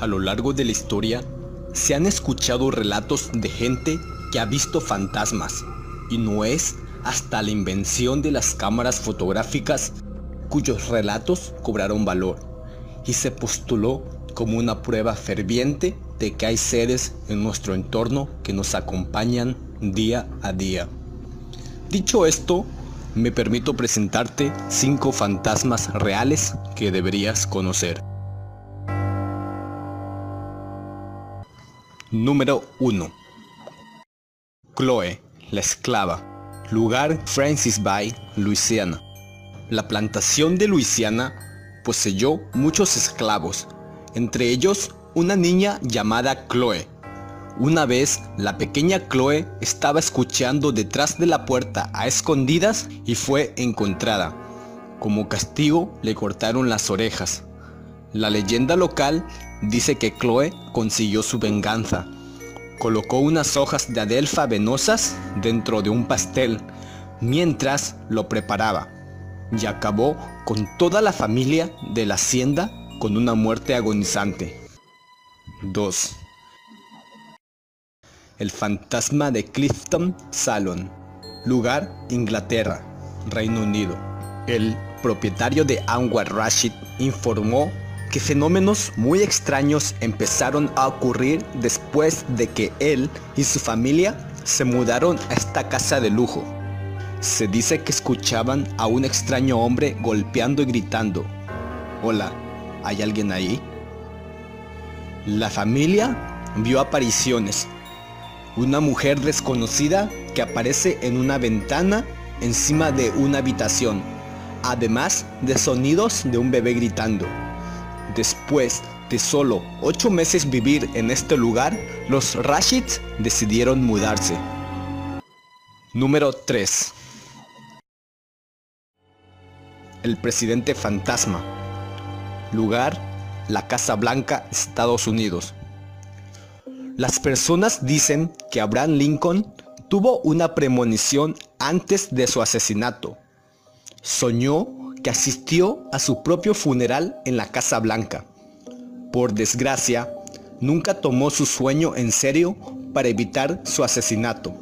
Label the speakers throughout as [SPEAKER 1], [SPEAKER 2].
[SPEAKER 1] A lo largo de la historia se han escuchado relatos de gente que ha visto fantasmas y no es hasta la invención de las cámaras fotográficas cuyos relatos cobraron valor y se postuló como una prueba ferviente de que hay seres en nuestro entorno que nos acompañan día a día. Dicho esto, me permito presentarte cinco fantasmas reales que deberías conocer. Número 1. Chloe, la esclava. Lugar Francis Bay, Luisiana. La plantación de Luisiana poseyó muchos esclavos, entre ellos una niña llamada Chloe. Una vez, la pequeña Chloe estaba escuchando detrás de la puerta a escondidas y fue encontrada. Como castigo, le cortaron las orejas. La leyenda local dice que Chloe consiguió su venganza. Colocó unas hojas de adelfa venosas dentro de un pastel mientras lo preparaba y acabó con toda la familia de la hacienda con una muerte agonizante. 2. El fantasma de Clifton Salon. Lugar Inglaterra, Reino Unido. El propietario de Anwar Rashid informó que fenómenos muy extraños empezaron a ocurrir después de que él y su familia se mudaron a esta casa de lujo. Se dice que escuchaban a un extraño hombre golpeando y gritando, Hola, ¿hay alguien ahí? La familia vio apariciones. Una mujer desconocida que aparece en una ventana encima de una habitación, además de sonidos de un bebé gritando. Después de solo 8 meses vivir en este lugar, los Rashids decidieron mudarse. Número 3. El presidente fantasma. Lugar, la Casa Blanca, Estados Unidos. Las personas dicen que Abraham Lincoln tuvo una premonición antes de su asesinato. Soñó que asistió a su propio funeral en la Casa Blanca. Por desgracia, nunca tomó su sueño en serio para evitar su asesinato,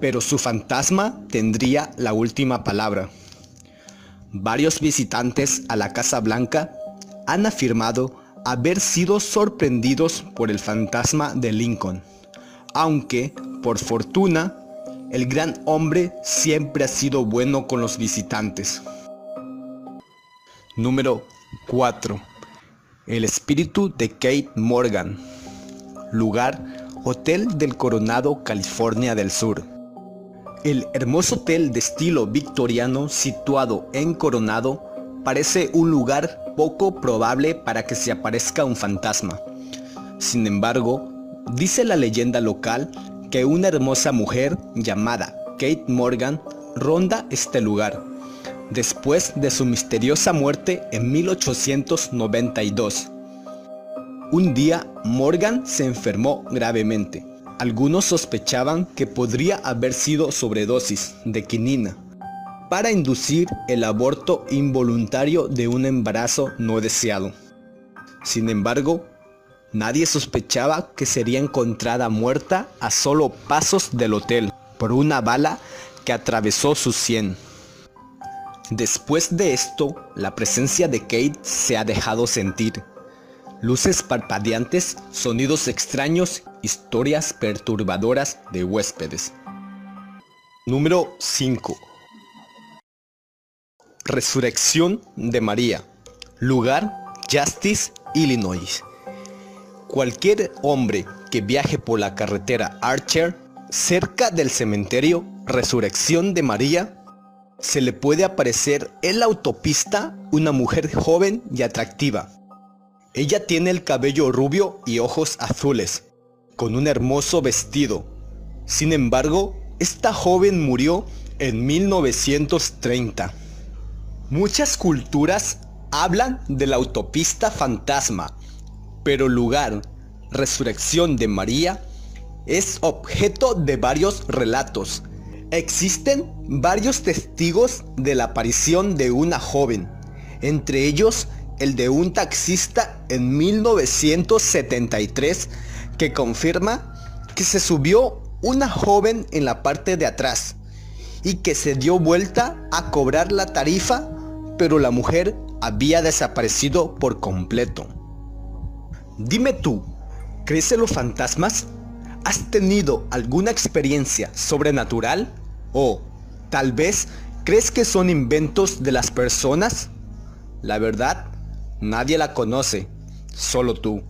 [SPEAKER 1] pero su fantasma tendría la última palabra. Varios visitantes a la Casa Blanca han afirmado haber sido sorprendidos por el fantasma de Lincoln, aunque, por fortuna, el gran hombre siempre ha sido bueno con los visitantes. Número 4. El espíritu de Kate Morgan. Lugar, Hotel del Coronado, California del Sur. El hermoso hotel de estilo victoriano situado en Coronado parece un lugar poco probable para que se aparezca un fantasma. Sin embargo, dice la leyenda local que una hermosa mujer llamada Kate Morgan ronda este lugar, después de su misteriosa muerte en 1892. Un día Morgan se enfermó gravemente. Algunos sospechaban que podría haber sido sobredosis de quinina para inducir el aborto involuntario de un embarazo no deseado. Sin embargo, nadie sospechaba que sería encontrada muerta a solo pasos del hotel por una bala que atravesó su sien. Después de esto, la presencia de Kate se ha dejado sentir. Luces parpadeantes, sonidos extraños, historias perturbadoras de huéspedes. Número 5. Resurrección de María. Lugar, Justice, Illinois. Cualquier hombre que viaje por la carretera Archer, cerca del cementerio Resurrección de María, se le puede aparecer en la autopista una mujer joven y atractiva. Ella tiene el cabello rubio y ojos azules, con un hermoso vestido. Sin embargo, esta joven murió en 1930. Muchas culturas hablan de la autopista fantasma, pero lugar, resurrección de María, es objeto de varios relatos. Existen varios testigos de la aparición de una joven, entre ellos el de un taxista en 1973 que confirma que se subió una joven en la parte de atrás y que se dio vuelta a cobrar la tarifa, pero la mujer había desaparecido por completo. Dime tú, ¿crees en los fantasmas? ¿Has tenido alguna experiencia sobrenatural? ¿O tal vez crees que son inventos de las personas? La verdad, nadie la conoce, solo tú.